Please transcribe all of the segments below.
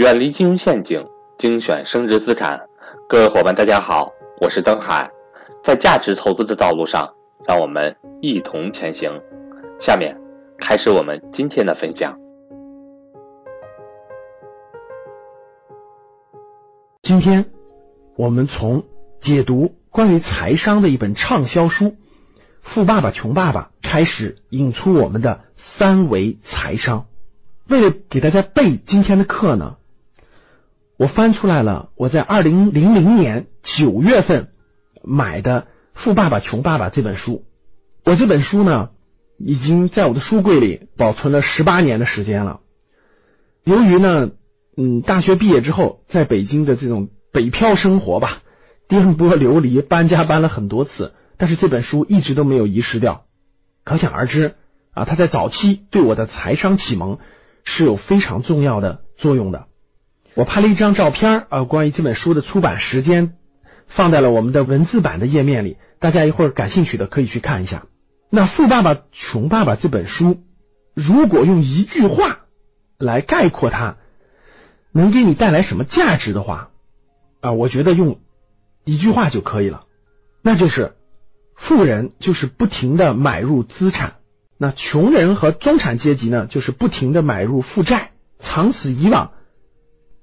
远离金融陷阱，精选升值资产。各位伙伴，大家好，我是登海。在价值投资的道路上，让我们一同前行。下面开始我们今天的分享。今天我们从解读关于财商的一本畅销书《富爸爸穷爸爸》开始，引出我们的三维财商。为了给大家备今天的课呢，我翻出来了我在二零零零年九月份买的《富爸爸穷爸爸》这本书。我这本书呢，已经在我的书柜里保存了十八年的时间了。由于呢，嗯，大学毕业之后在北京的这种北漂生活吧，颠簸流离，搬家搬了很多次，但是这本书一直都没有遗失掉。可想而知啊，它在早期对我的财商启蒙。是有非常重要的作用的。我拍了一张照片啊，关于这本书的出版时间，放在了我们的文字版的页面里。大家一会儿感兴趣的可以去看一下。那《富爸爸穷爸爸》这本书，如果用一句话来概括它，能给你带来什么价值的话啊，我觉得用一句话就可以了，那就是富人就是不停的买入资产。那穷人和中产阶级呢，就是不停的买入负债，长此以往，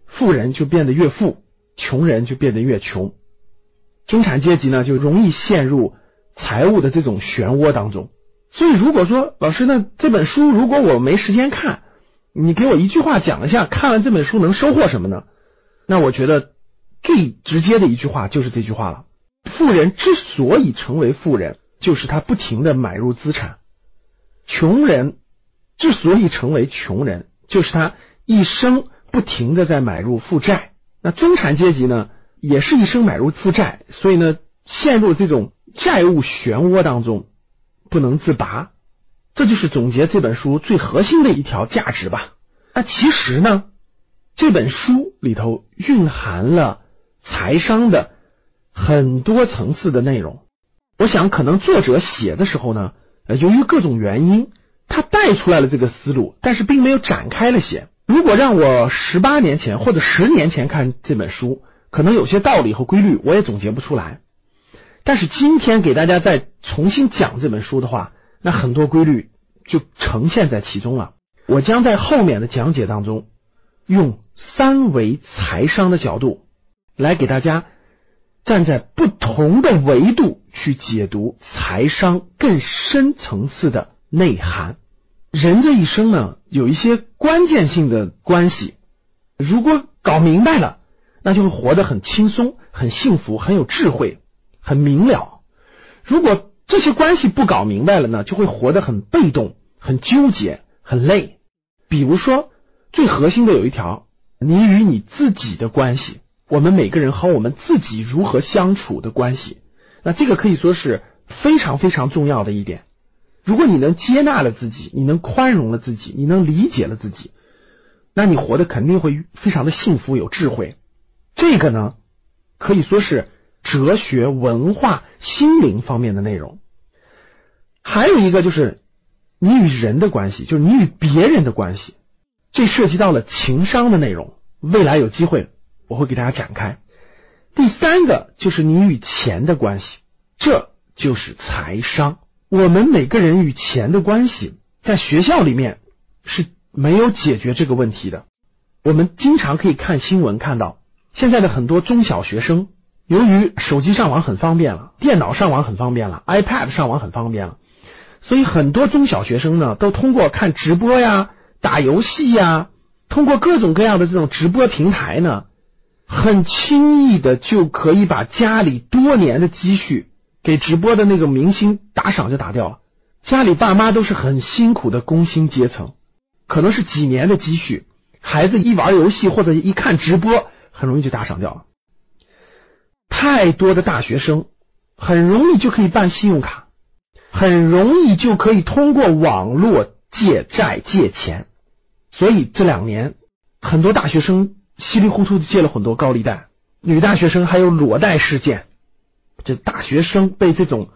富人就变得越富，穷人就变得越穷，中产阶级呢就容易陷入财务的这种漩涡当中。所以，如果说老师，那这本书如果我没时间看，你给我一句话讲一下，看完这本书能收获什么呢？那我觉得最直接的一句话就是这句话了：富人之所以成为富人，就是他不停的买入资产。穷人之所以成为穷人，就是他一生不停的在买入负债。那中产阶级呢，也是一生买入负债，所以呢，陷入这种债务漩涡当中不能自拔。这就是总结这本书最核心的一条价值吧。那其实呢，这本书里头蕴含了财商的很多层次的内容。我想，可能作者写的时候呢。由于各种原因，他带出来了这个思路，但是并没有展开了写。如果让我十八年前或者十年前看这本书，可能有些道理和规律我也总结不出来。但是今天给大家再重新讲这本书的话，那很多规律就呈现在其中了。我将在后面的讲解当中，用三维财商的角度来给大家。站在不同的维度去解读财商更深层次的内涵。人这一生呢，有一些关键性的关系，如果搞明白了，那就会活得很轻松、很幸福、很有智慧、很明了。如果这些关系不搞明白了呢，就会活得很被动、很纠结、很累。比如说，最核心的有一条，你与你自己的关系。我们每个人和我们自己如何相处的关系，那这个可以说是非常非常重要的一点。如果你能接纳了自己，你能宽容了自己，你能理解了自己，那你活得肯定会非常的幸福有智慧。这个呢，可以说是哲学、文化、心灵方面的内容。还有一个就是你与人的关系，就是你与别人的关系，这涉及到了情商的内容。未来有机会。我会给大家展开。第三个就是你与钱的关系，这就是财商。我们每个人与钱的关系，在学校里面是没有解决这个问题的。我们经常可以看新闻看到，现在的很多中小学生，由于手机上网很方便了，电脑上网很方便了，iPad 上网很方便了，所以很多中小学生呢，都通过看直播呀、打游戏呀，通过各种各样的这种直播平台呢。很轻易的就可以把家里多年的积蓄给直播的那个明星打赏就打掉了。家里爸妈都是很辛苦的工薪阶层，可能是几年的积蓄，孩子一玩游戏或者一看直播，很容易就打赏掉了。太多的大学生很容易就可以办信用卡，很容易就可以通过网络借债借钱，所以这两年很多大学生。稀里糊涂的借了很多高利贷，女大学生还有裸贷事件，这大学生被这种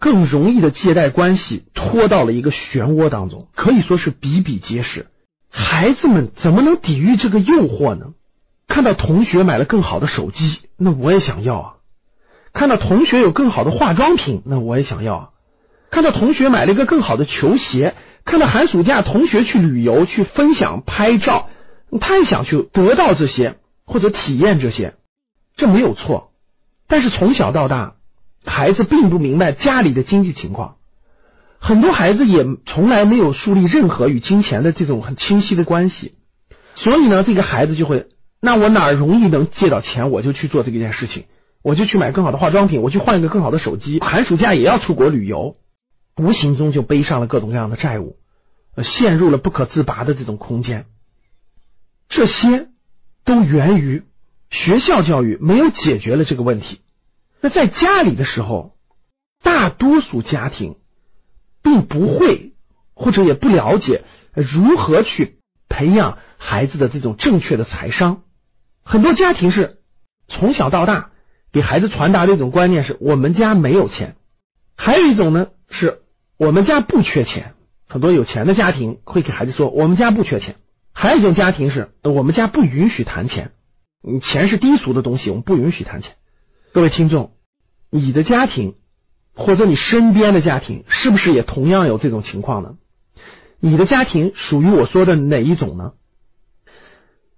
更容易的借贷关系拖到了一个漩涡当中，可以说是比比皆是。孩子们怎么能抵御这个诱惑呢？看到同学买了更好的手机，那我也想要啊；看到同学有更好的化妆品，那我也想要啊；看到同学买了一个更好的球鞋，看到寒暑假同学去旅游去分享拍照，他也想去得到这些或者体验这些，这没有错。但是从小到大，孩子并不明白家里的经济情况。很多孩子也从来没有树立任何与金钱的这种很清晰的关系，所以呢，这个孩子就会，那我哪容易能借到钱，我就去做这件事情，我就去买更好的化妆品，我去换一个更好的手机，寒暑假也要出国旅游，无形中就背上了各种各样的债务，呃陷入了不可自拔的这种空间。这些都源于学校教育没有解决了这个问题。那在家里的时候，大多数家庭。并不会，或者也不了解如何去培养孩子的这种正确的财商。很多家庭是从小到大给孩子传达的一种观念是我们家没有钱，还有一种呢是我们家不缺钱。很多有钱的家庭会给孩子说我们家不缺钱，还有一种家庭是我们家不允许谈钱，钱是低俗的东西，我们不允许谈钱。各位听众，你的家庭。或者你身边的家庭是不是也同样有这种情况呢？你的家庭属于我说的哪一种呢？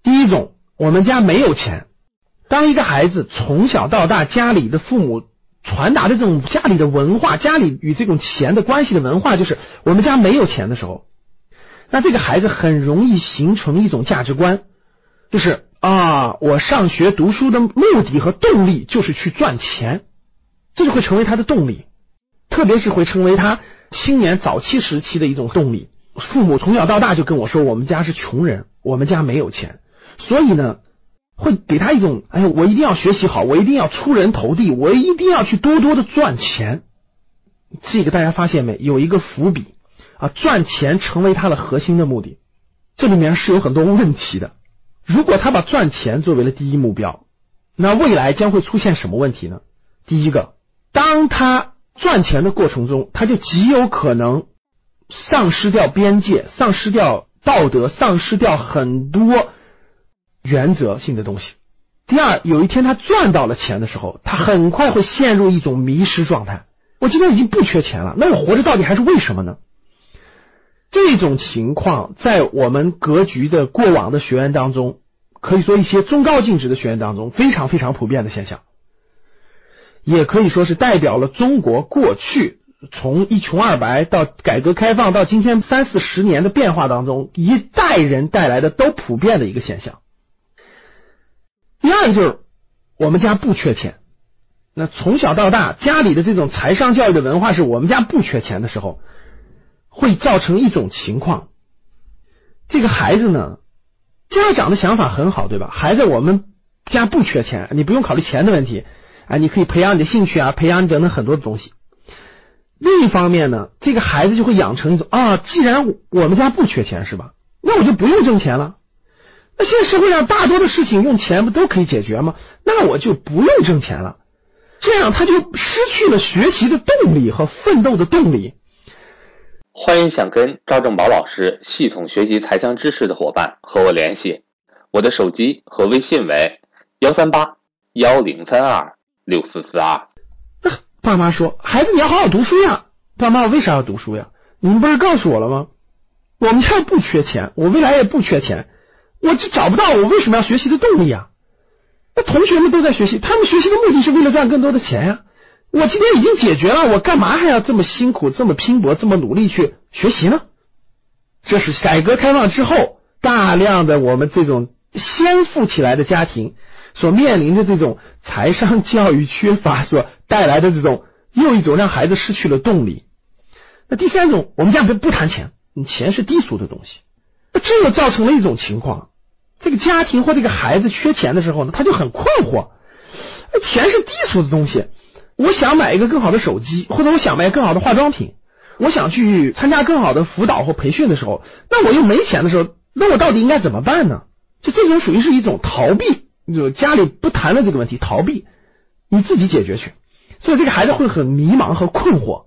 第一种，我们家没有钱。当一个孩子从小到大，家里的父母传达的这种家里的文化，家里与这种钱的关系的文化，就是我们家没有钱的时候，那这个孩子很容易形成一种价值观，就是啊，我上学读书的目的和动力就是去赚钱。这就会成为他的动力，特别是会成为他青年早期时期的一种动力。父母从小到大就跟我说，我们家是穷人，我们家没有钱，所以呢，会给他一种，哎呀，我一定要学习好，我一定要出人头地，我一定要去多多的赚钱。这个大家发现没？有一个伏笔啊，赚钱成为他的核心的目的，这里面是有很多问题的。如果他把赚钱作为了第一目标，那未来将会出现什么问题呢？第一个。当他赚钱的过程中，他就极有可能丧失掉边界，丧失掉道德，丧失掉很多原则性的东西。第二，有一天他赚到了钱的时候，他很快会陷入一种迷失状态。我今天已经不缺钱了，那我活着到底还是为什么呢？这种情况在我们格局的过往的学员当中，可以说一些中高净值的学员当中，非常非常普遍的现象。也可以说是代表了中国过去从一穷二白到改革开放到今天三四十年的变化当中，一代人带来的都普遍的一个现象。第二个就是我们家不缺钱，那从小到大家里的这种财商教育的文化是我们家不缺钱的时候，会造成一种情况，这个孩子呢，家长的想法很好，对吧？孩子，我们家不缺钱，你不用考虑钱的问题。啊，你可以培养你的兴趣啊，培养你等等很多的东西。另一方面呢，这个孩子就会养成一种啊，既然我们家不缺钱是吧？那我就不用挣钱了。那现在社会上大多的事情用钱不都可以解决吗？那我就不用挣钱了。这样他就失去了学习的动力和奋斗的动力。欢迎想跟赵正宝老师系统学习财商知识的伙伴和我联系，我的手机和微信为幺三八幺零三二。六四四二，爸妈说：“孩子，你要好好读书呀。”爸妈，我为啥要读书呀？你们不是告诉我了吗？我们家不缺钱，我未来也不缺钱，我就找不到我为什么要学习的动力啊？那同学们都在学习，他们学习的目的是为了赚更多的钱呀。我今天已经解决了，我干嘛还要这么辛苦、这么拼搏、这么努力去学习呢？这是改革开放之后大量的我们这种先富起来的家庭。所面临的这种财商教育缺乏所带来的这种又一种让孩子失去了动力。那第三种，我们家不不谈钱，钱是低俗的东西。那这又造成了一种情况：这个家庭或这个孩子缺钱的时候呢，他就很困惑。钱是低俗的东西，我想买一个更好的手机，或者我想买更好的化妆品，我想去参加更好的辅导或培训的时候，那我又没钱的时候，那我到底应该怎么办呢？就这种属于是一种逃避。就家里不谈的这个问题，逃避，你自己解决去。所以这个孩子会很迷茫和困惑。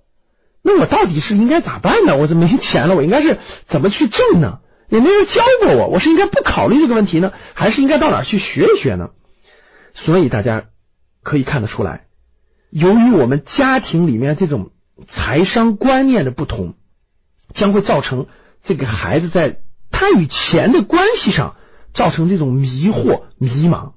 那我到底是应该咋办呢？我这没钱了，我应该是怎么去挣呢？也没人教过我，我是应该不考虑这个问题呢，还是应该到哪去学一学呢？所以大家可以看得出来，由于我们家庭里面这种财商观念的不同，将会造成这个孩子在他与钱的关系上造成这种迷惑、迷茫。